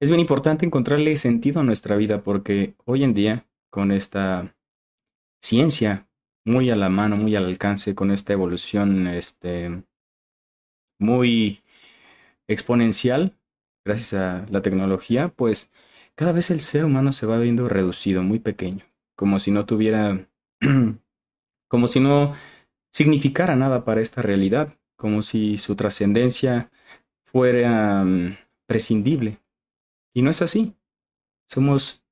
es bien importante encontrarle sentido a nuestra vida porque hoy en día, con esta ciencia muy a la mano, muy al alcance, con esta evolución este, muy exponencial, gracias a la tecnología, pues cada vez el ser humano se va viendo reducido, muy pequeño, como si no tuviera, como si no significara nada para esta realidad, como si su trascendencia fuera mm, prescindible. Y no es así. Somos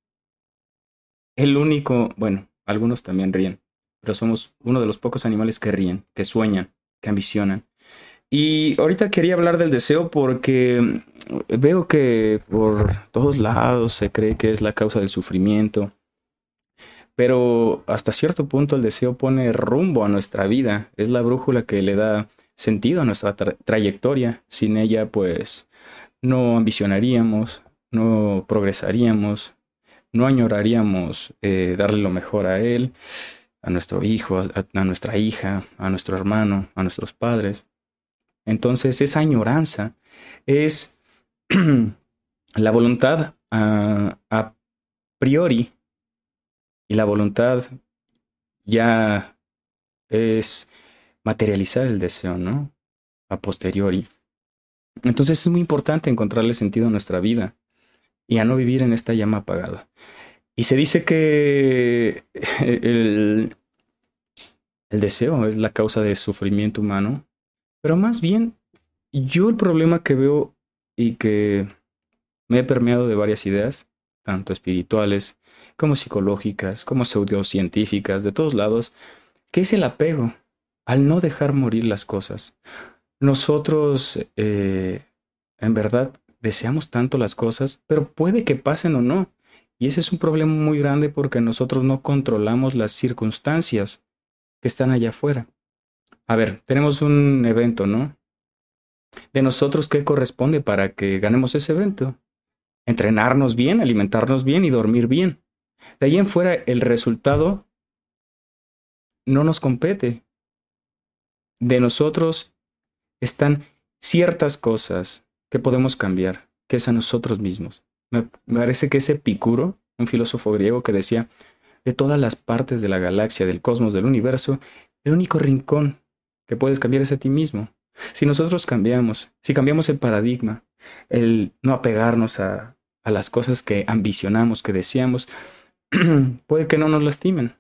el único, bueno, algunos también ríen, pero somos uno de los pocos animales que ríen, que sueñan, que ambicionan. Y ahorita quería hablar del deseo porque mm, veo que por todos lados se cree que es la causa del sufrimiento, pero hasta cierto punto el deseo pone rumbo a nuestra vida, es la brújula que le da sentido a nuestra trayectoria. Sin ella, pues, no ambicionaríamos, no progresaríamos, no añoraríamos eh, darle lo mejor a él, a nuestro hijo, a, nuestra hija, a nuestro hermano, a nuestros padres. Entonces, esa añoranza es la voluntad a priori y la voluntad ya es materializar el deseo, ¿no? A posteriori. Entonces es muy importante encontrarle sentido a nuestra vida y a no vivir en esta llama apagada. Y se dice que el, el deseo es la causa de sufrimiento humano, pero más bien yo el problema que veo y que me he permeado de varias ideas, tanto espirituales como psicológicas, como pseudocientíficas, de todos lados, que es el apego al no dejar morir las cosas. Nosotros, eh, en verdad, deseamos tanto las cosas, pero puede que pasen o no. Y ese es un problema muy grande porque nosotros no controlamos las circunstancias que están allá afuera. A ver, tenemos un evento, ¿no? De nosotros, ¿qué corresponde para que ganemos ese evento? Entrenarnos bien, alimentarnos bien y dormir bien. De ahí en fuera, el resultado no nos compete. De nosotros están ciertas cosas que podemos cambiar, que es a nosotros mismos. Me parece que ese Epicuro, un filósofo griego que decía, de todas las partes de la galaxia, del cosmos, del universo, el único rincón que puedes cambiar es a ti mismo. Si nosotros cambiamos, si cambiamos el paradigma, el no apegarnos a, a las cosas que ambicionamos, que deseamos, puede que no nos lastimen.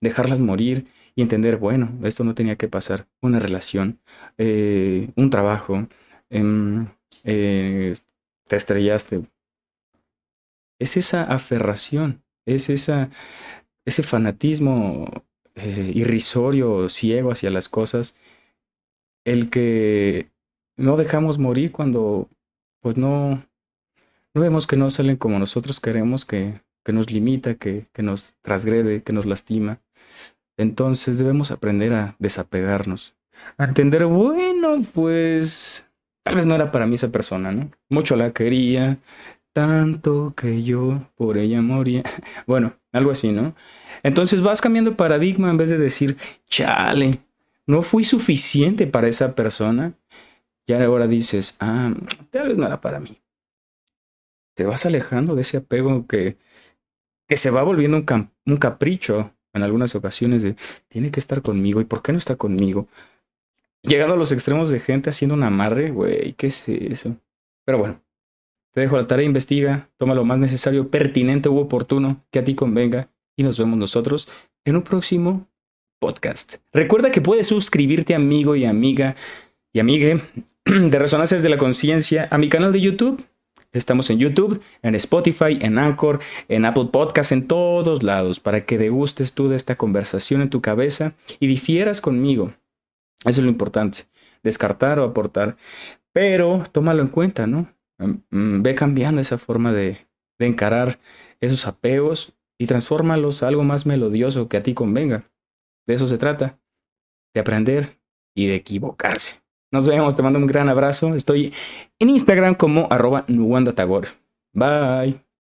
Dejarlas morir y entender, bueno, esto no tenía que pasar. Una relación, eh, un trabajo, em, eh, te estrellaste. Es esa aferración, es esa, ese fanatismo eh, irrisorio, ciego hacia las cosas, el que no dejamos morir cuando pues no, no vemos que no salen como nosotros queremos, que que nos limita, que, que nos transgrede, que nos lastima. Entonces debemos aprender a desapegarnos, a entender, bueno, pues tal vez no era para mí esa persona, ¿no? Mucho la quería, tanto que yo por ella moría. Bueno, algo así, ¿no? Entonces vas cambiando paradigma en vez de decir, chale, no fui suficiente para esa persona. Y ahora dices, ah, tal vez no era para mí. Te vas alejando de ese apego que que se va volviendo un, un capricho en algunas ocasiones de tiene que estar conmigo y por qué no está conmigo. Llegando a los extremos de gente haciendo un amarre, güey, ¿qué es eso? Pero bueno, te dejo la tarea, investiga, toma lo más necesario, pertinente u oportuno que a ti convenga y nos vemos nosotros en un próximo podcast. Recuerda que puedes suscribirte amigo y amiga y amigue de Resonancias de la Conciencia a mi canal de YouTube Estamos en YouTube, en Spotify, en Anchor, en Apple Podcasts, en todos lados, para que degustes tú de esta conversación en tu cabeza y difieras conmigo. Eso es lo importante, descartar o aportar. Pero tómalo en cuenta, ¿no? Mm, mm, ve cambiando esa forma de, encarar esos apegos y transfórmalos a algo más melodioso que a ti convenga. De eso se trata, de aprender y de equivocarse. Nos vemos, te mando un gran abrazo. Estoy en Instagram como arroba Bye.